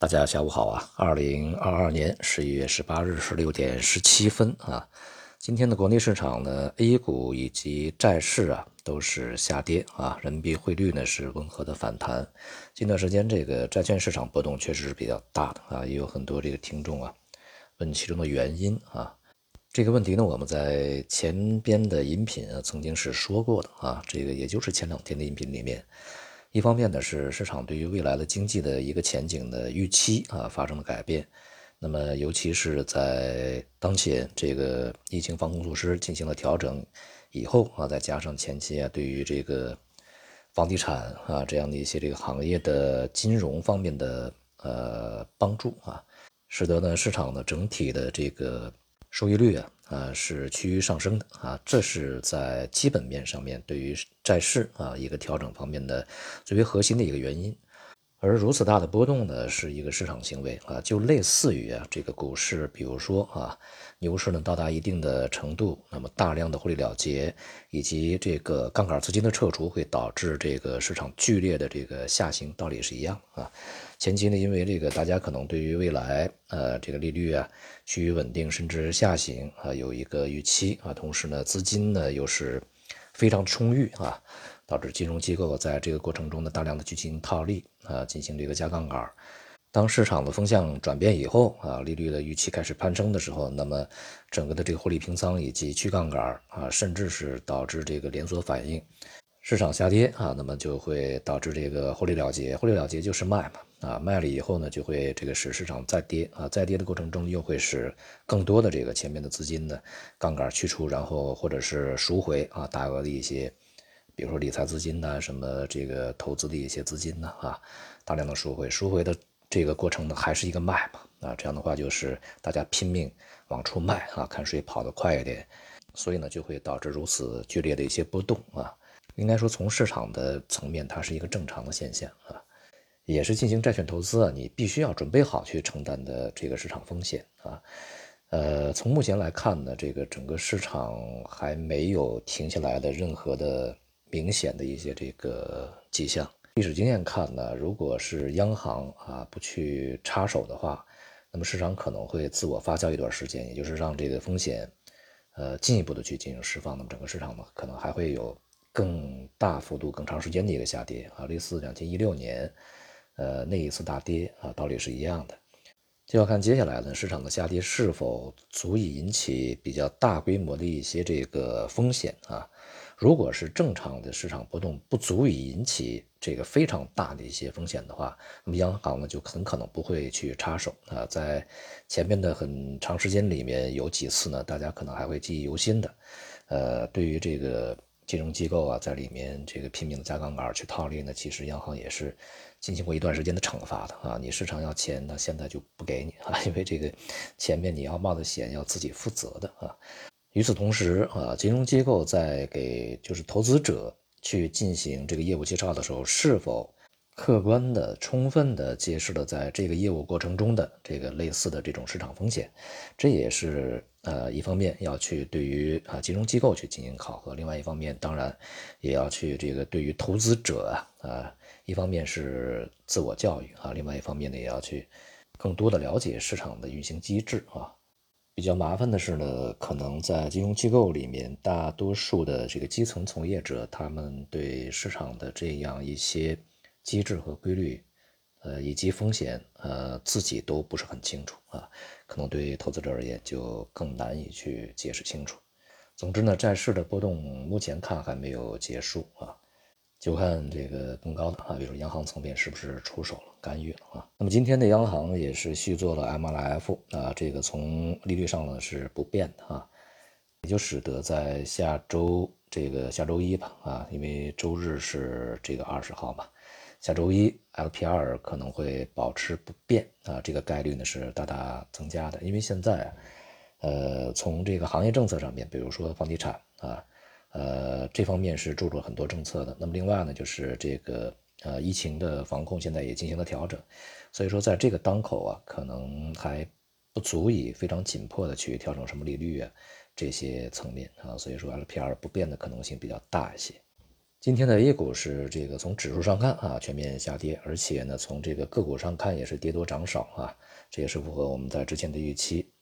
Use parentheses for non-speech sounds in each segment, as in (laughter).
大家下午好啊！二零二二年十一月十八日十六点十七分啊，今天的国内市场呢，A 股以及债市啊都是下跌啊，人民币汇率呢是温和的反弹。近段时间这个债券市场波动确实是比较大的啊，也有很多这个听众啊问其中的原因啊。这个问题呢，我们在前边的音频啊曾经是说过的啊，这个也就是前两天的音频里面。一方面呢，是市场对于未来的经济的一个前景的预期啊发生了改变，那么尤其是在当前这个疫情防控措施进行了调整以后啊，再加上前期啊对于这个房地产啊这样的一些这个行业的金融方面的呃帮助啊，使得呢市场的整体的这个收益率啊。啊，是趋于上升的啊，这是在基本面上面对于债市啊一个调整方面的最为核心的一个原因。而如此大的波动呢，是一个市场行为啊，就类似于啊这个股市，比如说啊牛市呢到达一定的程度，那么大量的获利了结以及这个杠杆资金的撤除，会导致这个市场剧烈的这个下行，道理是一样啊。前期呢，因为这个大家可能对于未来呃这个利率啊趋于稳定甚至下行啊有一个预期啊，同时呢资金呢又是非常充裕啊。导致金融机构在这个过程中的，大量的去进行套利啊，进行这个加杠杆。当市场的风向转变以后啊，利率的预期开始攀升的时候，那么整个的这个获利平仓以及去杠杆啊，甚至是导致这个连锁反应，市场下跌啊，那么就会导致这个获利了结。获利了结就是卖嘛啊，卖了以后呢，就会这个使市场再跌啊，再跌的过程中又会使更多的这个前面的资金呢杠杆去除，然后或者是赎回啊大额的一些。比如说理财资金呐，什么这个投资的一些资金呢，啊，大量的赎回，赎回的这个过程呢，还是一个卖嘛，啊，这样的话就是大家拼命往出卖啊，看谁跑得快一点，所以呢，就会导致如此剧烈的一些波动啊。应该说，从市场的层面，它是一个正常的现象啊，也是进行债券投资啊，你必须要准备好去承担的这个市场风险啊。呃，从目前来看呢，这个整个市场还没有停下来的任何的。明显的一些这个迹象，历史经验看呢，如果是央行啊不去插手的话，那么市场可能会自我发酵一段时间，也就是让这个风险，呃进一步的去进行释放，那么整个市场呢可能还会有更大幅度、更长时间的一个下跌。啊，类似两千一六年，呃那一次大跌啊，道理是一样的，就要看接下来呢市场的下跌是否足以引起比较大规模的一些这个风险啊。如果是正常的市场波动不足以引起这个非常大的一些风险的话，那么央行呢就很可能不会去插手啊。在前面的很长时间里面有几次呢，大家可能还会记忆犹新的。呃，对于这个金融机构啊，在里面这个拼命的加杠杆去套利呢，其实央行也是进行过一段时间的惩罚的啊。你市场要钱，那现在就不给你 (laughs) 啊，因为这个前面你要冒的险要自己负责的啊。(laughs) 与此同时啊，金融机构在给就是投资者去进行这个业务介绍的时候，是否客观的、充分的揭示了在这个业务过程中的这个类似的这种市场风险？这也是呃一方面要去对于啊金融机构去进行考核，另外一方面当然也要去这个对于投资者啊啊，一方面是自我教育啊，另外一方面呢也要去更多的了解市场的运行机制啊。比较麻烦的是呢，可能在金融机构里面，大多数的这个基层从业者，他们对市场的这样一些机制和规律，呃，以及风险，呃，自己都不是很清楚啊，可能对投资者而言就更难以去解释清楚。总之呢，债市的波动目前看还没有结束啊。就看这个更高的啊，比如说央行层面是不是出手了、干预了啊？那么今天的央行也是续做了 MLF 啊，这个从利率上呢是不变的啊，也就使得在下周这个下周一吧啊，因为周日是这个二十号嘛，下周一 LPR 可能会保持不变啊，这个概率呢是大大增加的，因为现在呃从这个行业政策上面，比如说房地产啊。呃，这方面是注入了很多政策的。那么另外呢，就是这个呃疫情的防控现在也进行了调整，所以说在这个当口啊，可能还不足以非常紧迫的去调整什么利率啊这些层面啊，所以说 LPR 不变的可能性比较大一些。今天的 A 股是这个从指数上看啊全面下跌，而且呢从这个个股上看也是跌多涨少啊，这也是符合我们在之前的预期。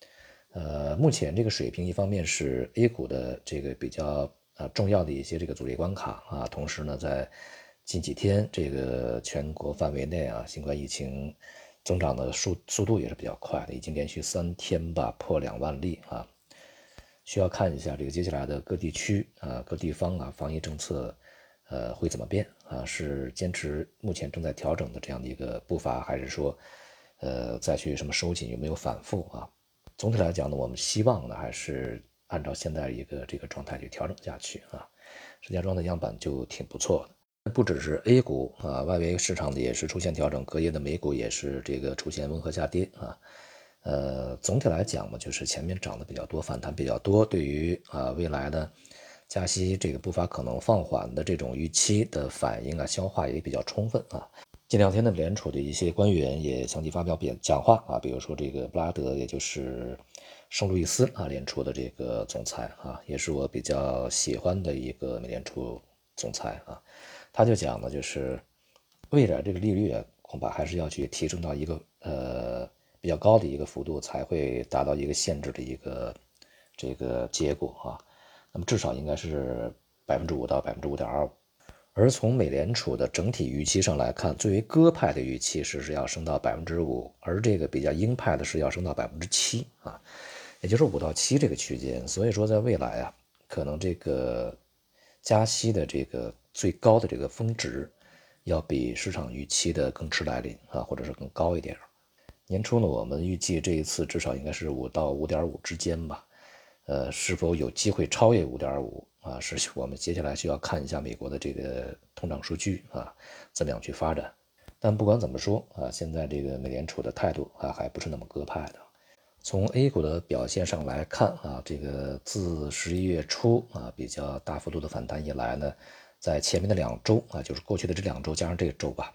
呃，目前这个水平一方面是 A 股的这个比较呃重要的一些这个阻力关卡啊，同时呢在近几天这个全国范围内啊新冠疫情增长的速速度也是比较快的，已经连续三天吧破两万例啊。需要看一下这个接下来的各地区啊、各地方啊防疫政策，呃会怎么变啊？是坚持目前正在调整的这样的一个步伐，还是说，呃再去什么收紧？有没有反复啊？总体来讲呢，我们希望呢还是按照现在一个这个状态去调整下去啊。石家庄的样板就挺不错的，不只是 A 股啊，外围市场的也是出现调整，隔夜的美股也是这个出现温和下跌啊。呃，总体来讲嘛，就是前面涨得比较多，反弹比较多，对于啊未来的加息这个步伐可能放缓的这种预期的反应啊，消化也比较充分啊。近两天呢，联储的一些官员也相继发表表讲话啊，比如说这个布拉德，也就是圣路易斯啊联储的这个总裁啊，也是我比较喜欢的一个美联储总裁啊，他就讲呢，就是未来这个利率啊，恐怕还是要去提升到一个呃。比较高的一个幅度才会达到一个限制的一个这个结果啊，那么至少应该是百分之五到百分之五点二五，而从美联储的整体预期上来看，最为鸽派的预期是是要升到百分之五，而这个比较鹰派的是要升到百分之七啊，也就是五到七这个区间。所以说，在未来啊，可能这个加息的这个最高的这个峰值要比市场预期的更迟来临啊，或者是更高一点。年初呢，我们预计这一次至少应该是五到五点五之间吧，呃，是否有机会超越五点五啊？是我们接下来需要看一下美国的这个通胀数据啊，怎么样去发展？但不管怎么说啊，现在这个美联储的态度啊，还不是那么鸽派的。从 A 股的表现上来看啊，这个自十一月初啊比较大幅度的反弹以来呢，在前面的两周啊，就是过去的这两周加上这个周吧。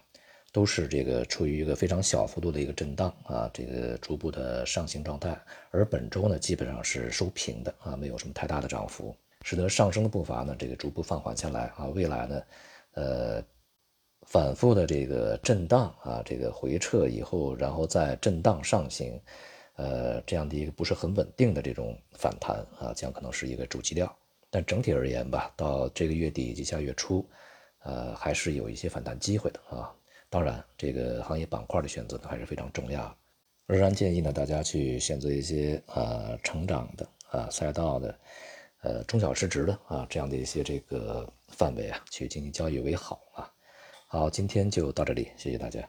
都是这个处于一个非常小幅度的一个震荡啊，这个逐步的上行状态。而本周呢，基本上是收平的啊，没有什么太大的涨幅，使得上升的步伐呢，这个逐步放缓下来啊。未来呢，呃，反复的这个震荡啊，这个回撤以后，然后再震荡上行，呃，这样的一个不是很稳定的这种反弹啊，将可能是一个主基调。但整体而言吧，到这个月底以及下月初，呃，还是有一些反弹机会的啊。当然，这个行业板块的选择呢还是非常重要。仍然建议呢大家去选择一些呃成长的啊赛道的，呃中小市值的啊这样的一些这个范围啊去进行交易为好啊。好，今天就到这里，谢谢大家。